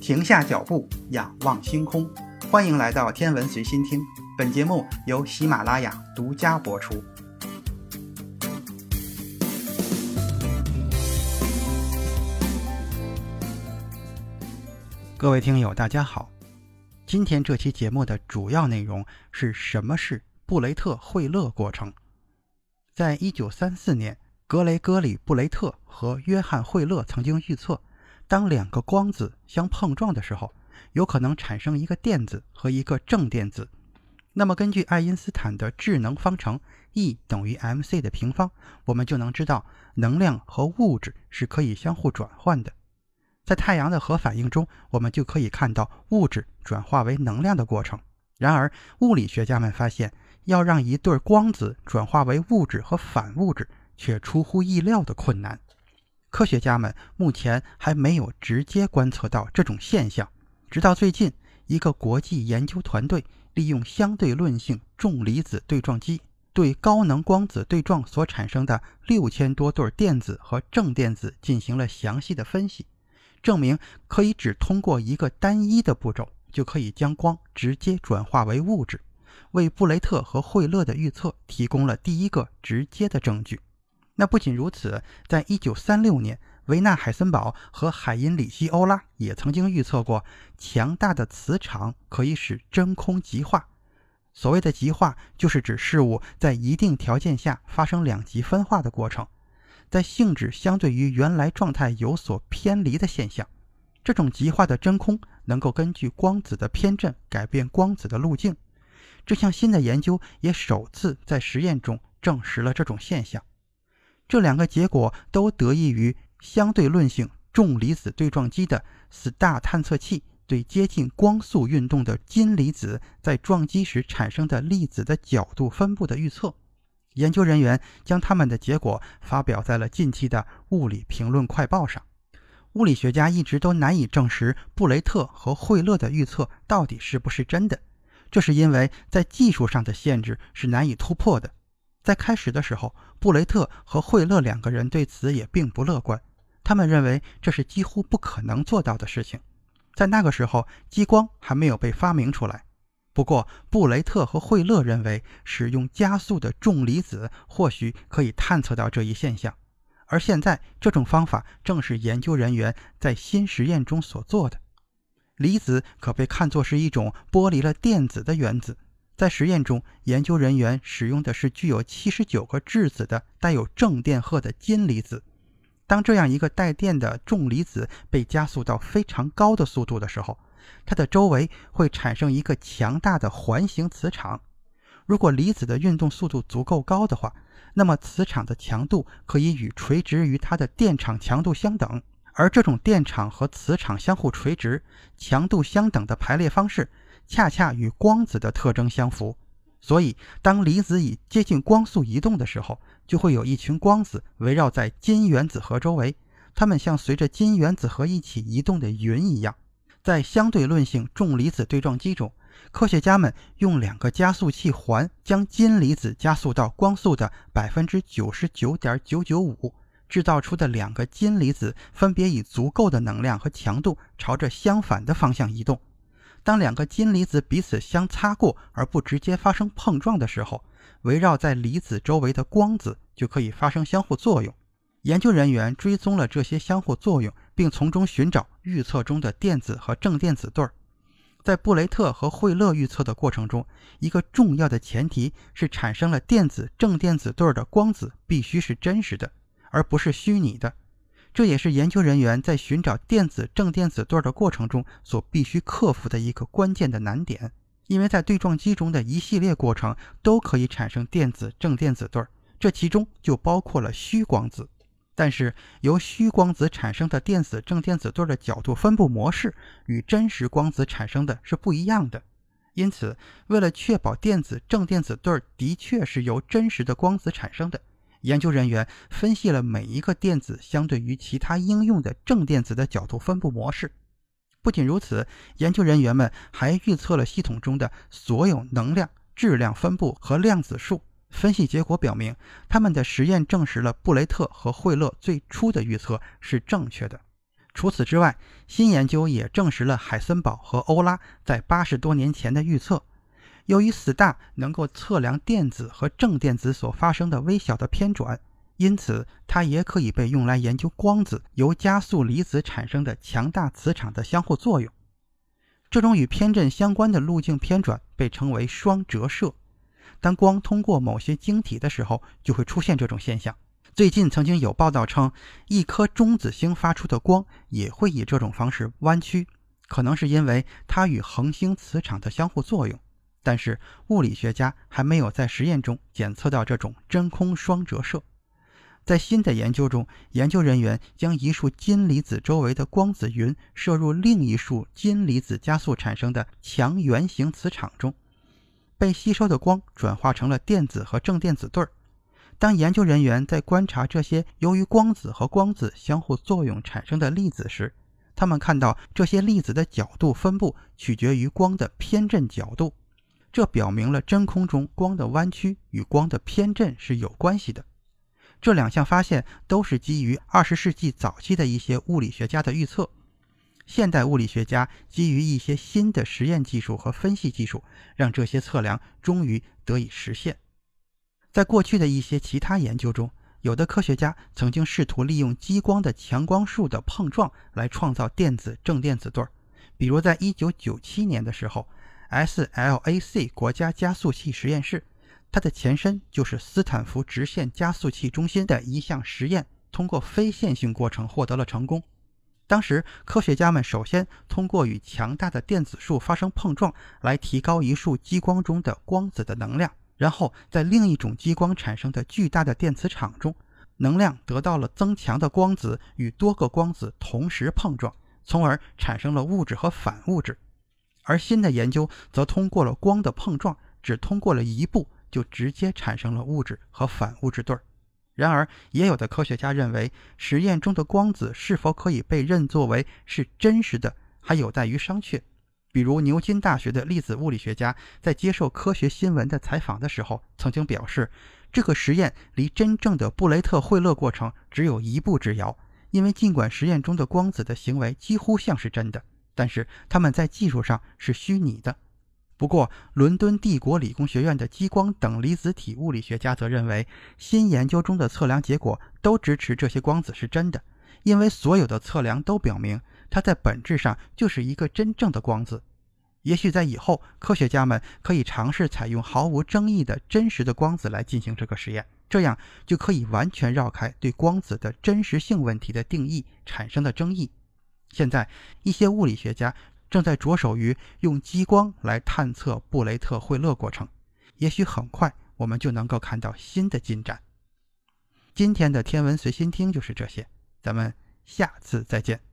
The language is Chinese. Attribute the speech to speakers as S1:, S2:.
S1: 停下脚步，仰望星空。欢迎来到天文随心听，本节目由喜马拉雅独家播出。各位听友，大家好。今天这期节目的主要内容是什么是布雷特惠勒过程？在一九三四年，格雷戈里·布雷特和约翰·惠勒曾经预测。当两个光子相碰撞的时候，有可能产生一个电子和一个正电子。那么，根据爱因斯坦的质能方程 E 等于 mc 的平方，我们就能知道能量和物质是可以相互转换的。在太阳的核反应中，我们就可以看到物质转化为能量的过程。然而，物理学家们发现，要让一对光子转化为物质和反物质，却出乎意料的困难。科学家们目前还没有直接观测到这种现象。直到最近，一个国际研究团队利用相对论性重离子对撞机，对高能光子对撞所产生的六千多对电子和正电子进行了详细的分析，证明可以只通过一个单一的步骤，就可以将光直接转化为物质，为布雷特和惠勒的预测提供了第一个直接的证据。那不仅如此，在一九三六年，维纳海森堡和海因里希欧拉也曾经预测过，强大的磁场可以使真空极化。所谓的极化，就是指事物在一定条件下发生两极分化的过程，在性质相对于原来状态有所偏离的现象。这种极化的真空能够根据光子的偏振改变光子的路径。这项新的研究也首次在实验中证实了这种现象。这两个结果都得益于相对论性重离子对撞机的 STAR 探测器对接近光速运动的金离子在撞击时产生的粒子的角度分布的预测。研究人员将他们的结果发表在了近期的《物理评论快报》上。物理学家一直都难以证实布雷特和惠勒的预测到底是不是真的，这是因为在技术上的限制是难以突破的。在开始的时候，布雷特和惠勒两个人对此也并不乐观，他们认为这是几乎不可能做到的事情。在那个时候，激光还没有被发明出来。不过，布雷特和惠勒认为，使用加速的重离子或许可以探测到这一现象。而现在，这种方法正是研究人员在新实验中所做的。离子可被看作是一种剥离了电子的原子。在实验中，研究人员使用的是具有七十九个质子的带有正电荷的金离子。当这样一个带电的重离子被加速到非常高的速度的时候，它的周围会产生一个强大的环形磁场。如果离子的运动速度足够高的话，那么磁场的强度可以与垂直于它的电场强度相等。而这种电场和磁场相互垂直、强度相等的排列方式。恰恰与光子的特征相符，所以当离子以接近光速移动的时候，就会有一群光子围绕在金原子核周围，它们像随着金原子核一起移动的云一样。在相对论性重离子对撞机中，科学家们用两个加速器环将金离子加速到光速的百分之九十九点九九五，制造出的两个金离子分别以足够的能量和强度朝着相反的方向移动。当两个金离子彼此相擦过而不直接发生碰撞的时候，围绕在离子周围的光子就可以发生相互作用。研究人员追踪了这些相互作用，并从中寻找预测中的电子和正电子对儿。在布雷特和惠勒预测的过程中，一个重要的前提是产生了电子正电子对儿的光子必须是真实的，而不是虚拟的。这也是研究人员在寻找电子正电子对的过程中所必须克服的一个关键的难点，因为在对撞机中的一系列过程都可以产生电子正电子对，这其中就包括了虚光子。但是由虚光子产生的电子正电子对的角度分布模式与真实光子产生的是不一样的，因此为了确保电子正电子对的确是由真实的光子产生的。研究人员分析了每一个电子相对于其他应用的正电子的角度分布模式。不仅如此，研究人员们还预测了系统中的所有能量、质量分布和量子数。分析结果表明，他们的实验证实了布雷特和惠勒最初的预测是正确的。除此之外，新研究也证实了海森堡和欧拉在八十多年前的预测。由于 STa 能够测量电子和正电子所发生的微小的偏转，因此它也可以被用来研究光子由加速离子产生的强大磁场的相互作用。这种与偏振相关的路径偏转被称为双折射。当光通过某些晶体的时候，就会出现这种现象。最近曾经有报道称，一颗中子星发出的光也会以这种方式弯曲，可能是因为它与恒星磁场的相互作用。但是物理学家还没有在实验中检测到这种真空双折射。在新的研究中，研究人员将一束金离子周围的光子云射入另一束金离子加速产生的强圆形磁场中，被吸收的光转化成了电子和正电子对儿。当研究人员在观察这些由于光子和光子相互作用产生的粒子时，他们看到这些粒子的角度分布取决于光的偏振角度，这表明了真空中光的弯曲与光的偏振是有关系的。这两项发现都是基于20世纪早期的一些物理学家的预测。现代物理学家基于一些新的实验技术和分析技术，让这些测量终于得以实现。在过去的一些其他研究中，有的科学家曾经试图利用激光的强光束的碰撞来创造电子正电子对儿。比如，在1997年的时候，SLAC 国家加速器实验室，它的前身就是斯坦福直线加速器中心的一项实验，通过非线性过程获得了成功。当时，科学家们首先通过与强大的电子束发生碰撞，来提高一束激光中的光子的能量。然后，在另一种激光产生的巨大的电磁场中，能量得到了增强的光子与多个光子同时碰撞，从而产生了物质和反物质。而新的研究则通过了光的碰撞，只通过了一步就直接产生了物质和反物质对儿。然而，也有的科学家认为，实验中的光子是否可以被认作为是真实的，还有待于商榷。比如，牛津大学的粒子物理学家在接受《科学新闻》的采访的时候，曾经表示，这个实验离真正的布雷特惠勒过程只有一步之遥。因为尽管实验中的光子的行为几乎像是真的，但是它们在技术上是虚拟的。不过，伦敦帝国理工学院的激光等离子体物理学家则认为，新研究中的测量结果都支持这些光子是真的，因为所有的测量都表明。它在本质上就是一个真正的光子。也许在以后，科学家们可以尝试采用毫无争议的真实的光子来进行这个实验，这样就可以完全绕开对光子的真实性问题的定义产生的争议。现在，一些物理学家正在着手于用激光来探测布雷特惠勒过程。也许很快我们就能够看到新的进展。今天的天文随心听就是这些，咱们下次再见。